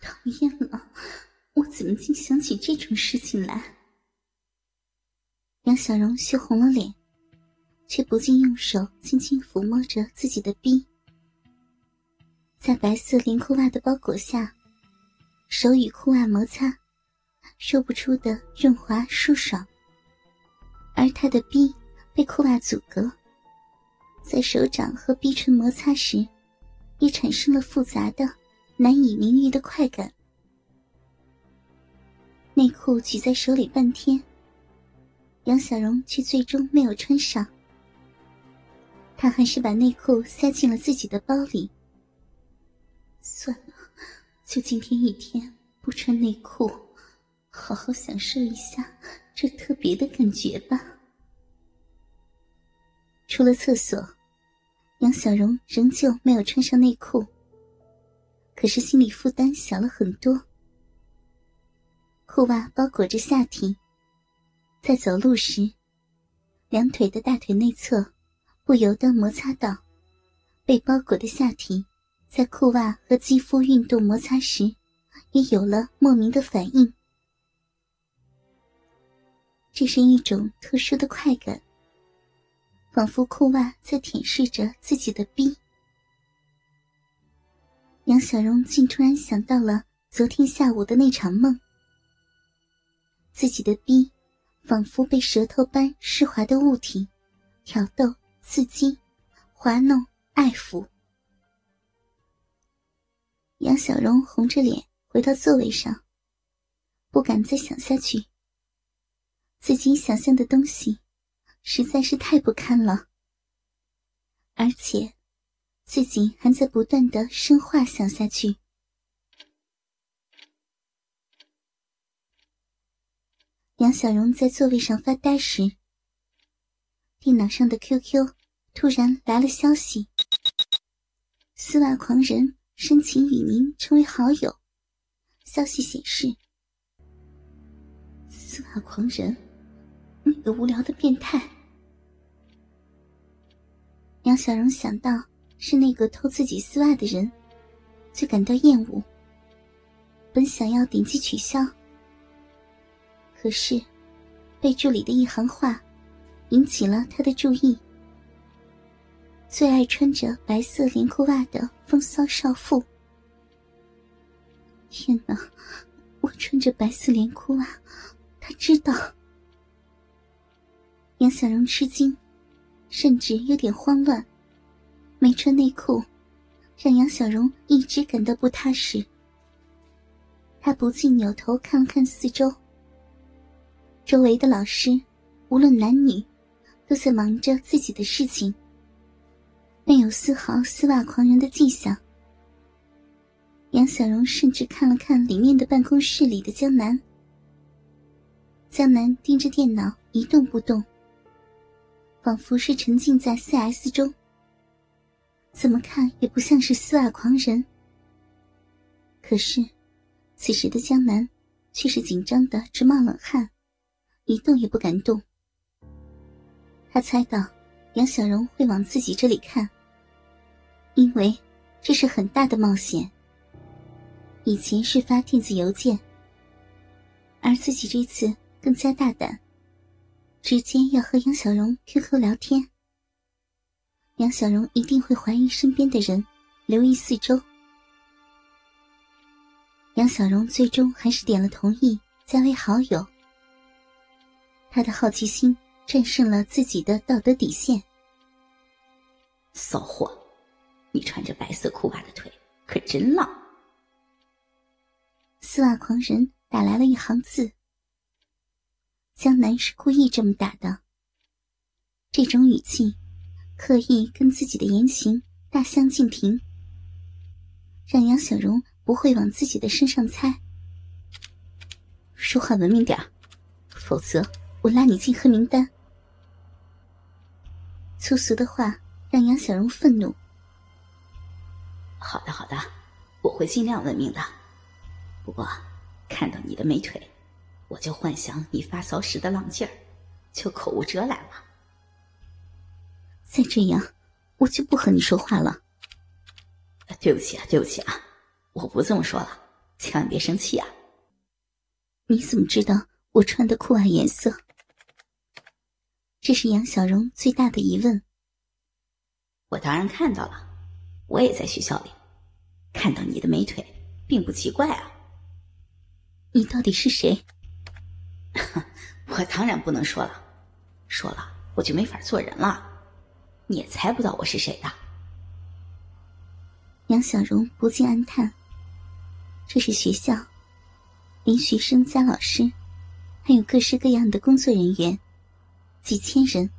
讨厌了，我怎么竟想起这种事情来？杨小荣羞红了脸，却不禁用手轻轻抚摸着自己的臂，在白色连裤袜的包裹下，手与裤袜摩擦，说不出的润滑舒爽。而他的臂被裤袜阻隔，在手掌和臂唇摩擦时，也产生了复杂的、难以名喻的快感。内裤举在手里半天，杨小荣却最终没有穿上。他还是把内裤塞进了自己的包里。算了，就今天一天不穿内裤，好好享受一下。这特别的感觉吧。出了厕所，杨小荣仍旧没有穿上内裤，可是心理负担小了很多。裤袜包裹着下体，在走路时，两腿的大腿内侧不由得摩擦到，被包裹的下体在裤袜和肌肤运动摩擦时，也有了莫名的反应。这是一种特殊的快感，仿佛裤袜在舔舐着自己的逼。杨小荣竟突然想到了昨天下午的那场梦，自己的逼仿佛被舌头般湿滑的物体挑逗、刺激、滑弄、爱抚。杨小荣红着脸回到座位上，不敢再想下去。自己想象的东西实在是太不堪了，而且自己还在不断的深化想下去。杨小荣在座位上发呆时，电脑上的 QQ 突然来了消息：“丝袜狂人申请与您成为好友。”消息显示：“丝袜狂人。”那个无聊的变态，杨小荣想到是那个偷自己丝袜的人，就感到厌恶。本想要点击取消，可是备注里的一行话引起了他的注意：最爱穿着白色连裤袜的风骚少妇。天哪！我穿着白色连裤袜，他知道。杨小荣吃惊，甚至有点慌乱。没穿内裤，让杨小荣一直感到不踏实。他不禁扭头看了看四周，周围的老师，无论男女，都在忙着自己的事情，没有丝毫丝袜狂人的迹象。杨小荣甚至看了看里面的办公室里的江南，江南盯着电脑一动不动。仿佛是沉浸在 CS 中，怎么看也不像是丝袜狂人。可是，此时的江南却是紧张的直冒冷汗，一动也不敢动。他猜到杨小荣会往自己这里看，因为这是很大的冒险。以前是发电子邮件，而自己这次更加大胆。直接要和杨小荣 QQ 聊天，杨小荣一定会怀疑身边的人，留意四周。杨小荣最终还是点了同意，加为好友。他的好奇心战胜了自己的道德底线。骚货，你穿着白色裤袜的腿可真浪。丝袜狂人打来了一行字。江南是故意这么打的，这种语气，刻意跟自己的言行大相径庭，让杨小荣不会往自己的身上猜。说话文明点否则我拉你进黑名单。粗俗的话让杨小荣愤怒。好的，好的，我会尽量文明的。不过，看到你的美腿。我就幻想你发骚时的浪劲儿，就口无遮拦了。再这样，我就不和你说话了。对不起啊，对不起啊，我不这么说了。千万别生气啊！你怎么知道我穿的裤袜颜色？这是杨小荣最大的疑问。我当然看到了，我也在学校里看到你的美腿，并不奇怪啊。你到底是谁？我当然不能说了，说了我就没法做人了。你也猜不到我是谁的。杨小荣不禁暗叹：这是学校，连学生加老师，还有各式各样的工作人员，几千人。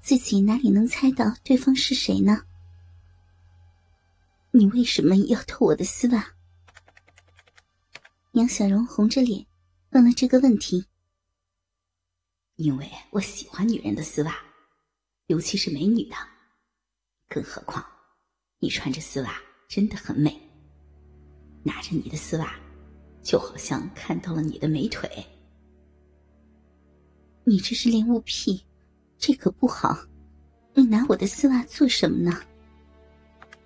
自己哪里能猜到对方是谁呢？你为什么要偷我的丝袜？杨小荣红着脸问了这个问题。因为我喜欢女人的丝袜，尤其是美女的。更何况，你穿着丝袜真的很美。拿着你的丝袜，就好像看到了你的美腿。你这是恋物癖。这可不好，你拿我的丝袜做什么呢？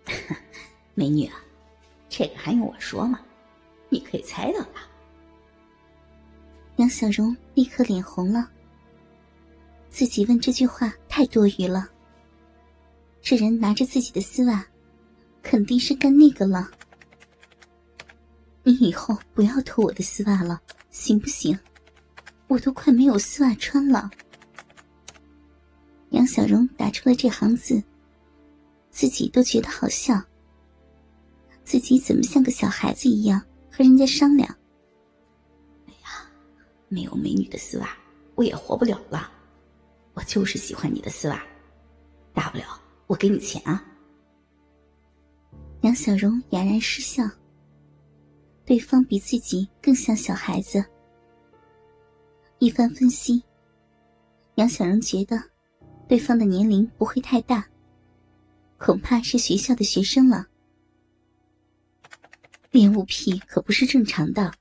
美女啊，这个还用我说吗？你可以猜到吧。杨小荣立刻脸红了，自己问这句话太多余了。这人拿着自己的丝袜，肯定是干那个了。你以后不要偷我的丝袜了，行不行？我都快没有丝袜穿了。杨小荣打出了这行字，自己都觉得好笑。自己怎么像个小孩子一样和人家商量？哎呀，没有美女的丝袜，我也活不了了。我就是喜欢你的丝袜，大不了我给你钱啊。杨小荣哑然失笑。对方比自己更像小孩子。一番分析，杨小荣觉得。对方的年龄不会太大，恐怕是学校的学生了。恋物癖可不是正常的，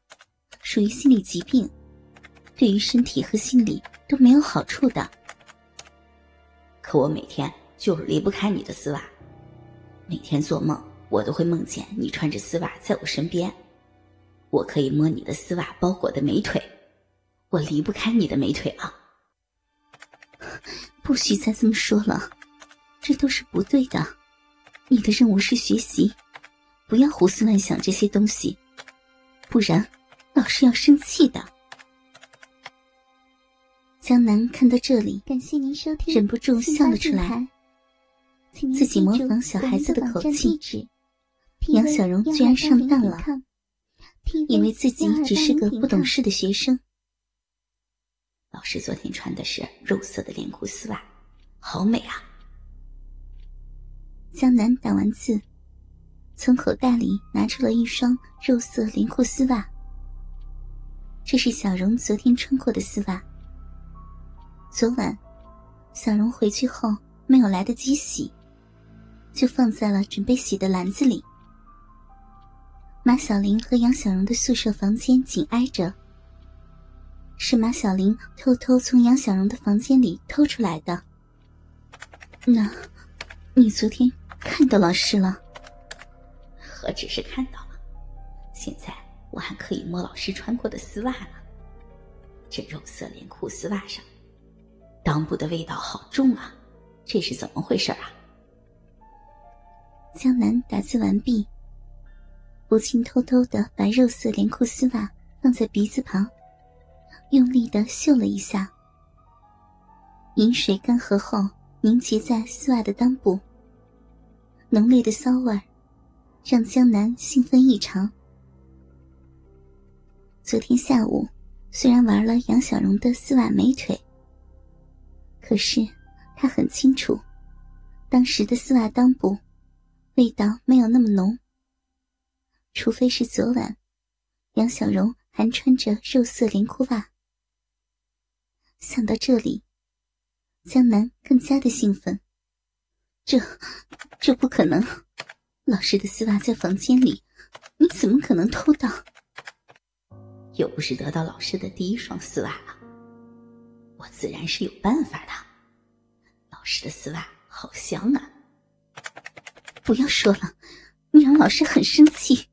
属于心理疾病，对于身体和心理都没有好处的。可我每天就是离不开你的丝袜，每天做梦我都会梦见你穿着丝袜在我身边，我可以摸你的丝袜包裹的美腿，我离不开你的美腿啊。不许再这么说了，这都是不对的。你的任务是学习，不要胡思乱想这些东西，不然老师要生气的。江南看到这里，感谢您收听，忍不住笑了出来，自己模仿小孩子的口气。杨小荣居然上当了，以为自己只是个不懂事的学生。老师昨天穿的是肉色的连裤丝袜，好美啊！江南打完字，从口袋里拿出了一双肉色连裤丝袜。这是小荣昨天穿过的丝袜。昨晚，小荣回去后没有来得及洗，就放在了准备洗的篮子里。马小玲和杨小荣的宿舍房间紧挨着。是马小玲偷偷从杨小荣的房间里偷出来的。那，你昨天看到老师了？何止是看到了，现在我还可以摸老师穿过的丝袜了。这肉色连裤丝袜上，裆部的味道好重啊！这是怎么回事啊？江南打字完毕，不禁偷偷的把肉色连裤丝袜放在鼻子旁。用力的嗅了一下，饮水干涸后凝结在丝袜的裆部，浓烈的骚味让江南兴奋异常。昨天下午虽然玩了杨小荣的丝袜美腿，可是他很清楚，当时的丝袜裆部味道没有那么浓，除非是昨晚杨小荣还穿着肉色连裤袜。想到这里，江南更加的兴奋。这，这不可能！老师的丝袜在房间里，你怎么可能偷到？又不是得到老师的第一双丝袜了，我自然是有办法的。老师的丝袜好香啊！不要说了，你让老师很生气。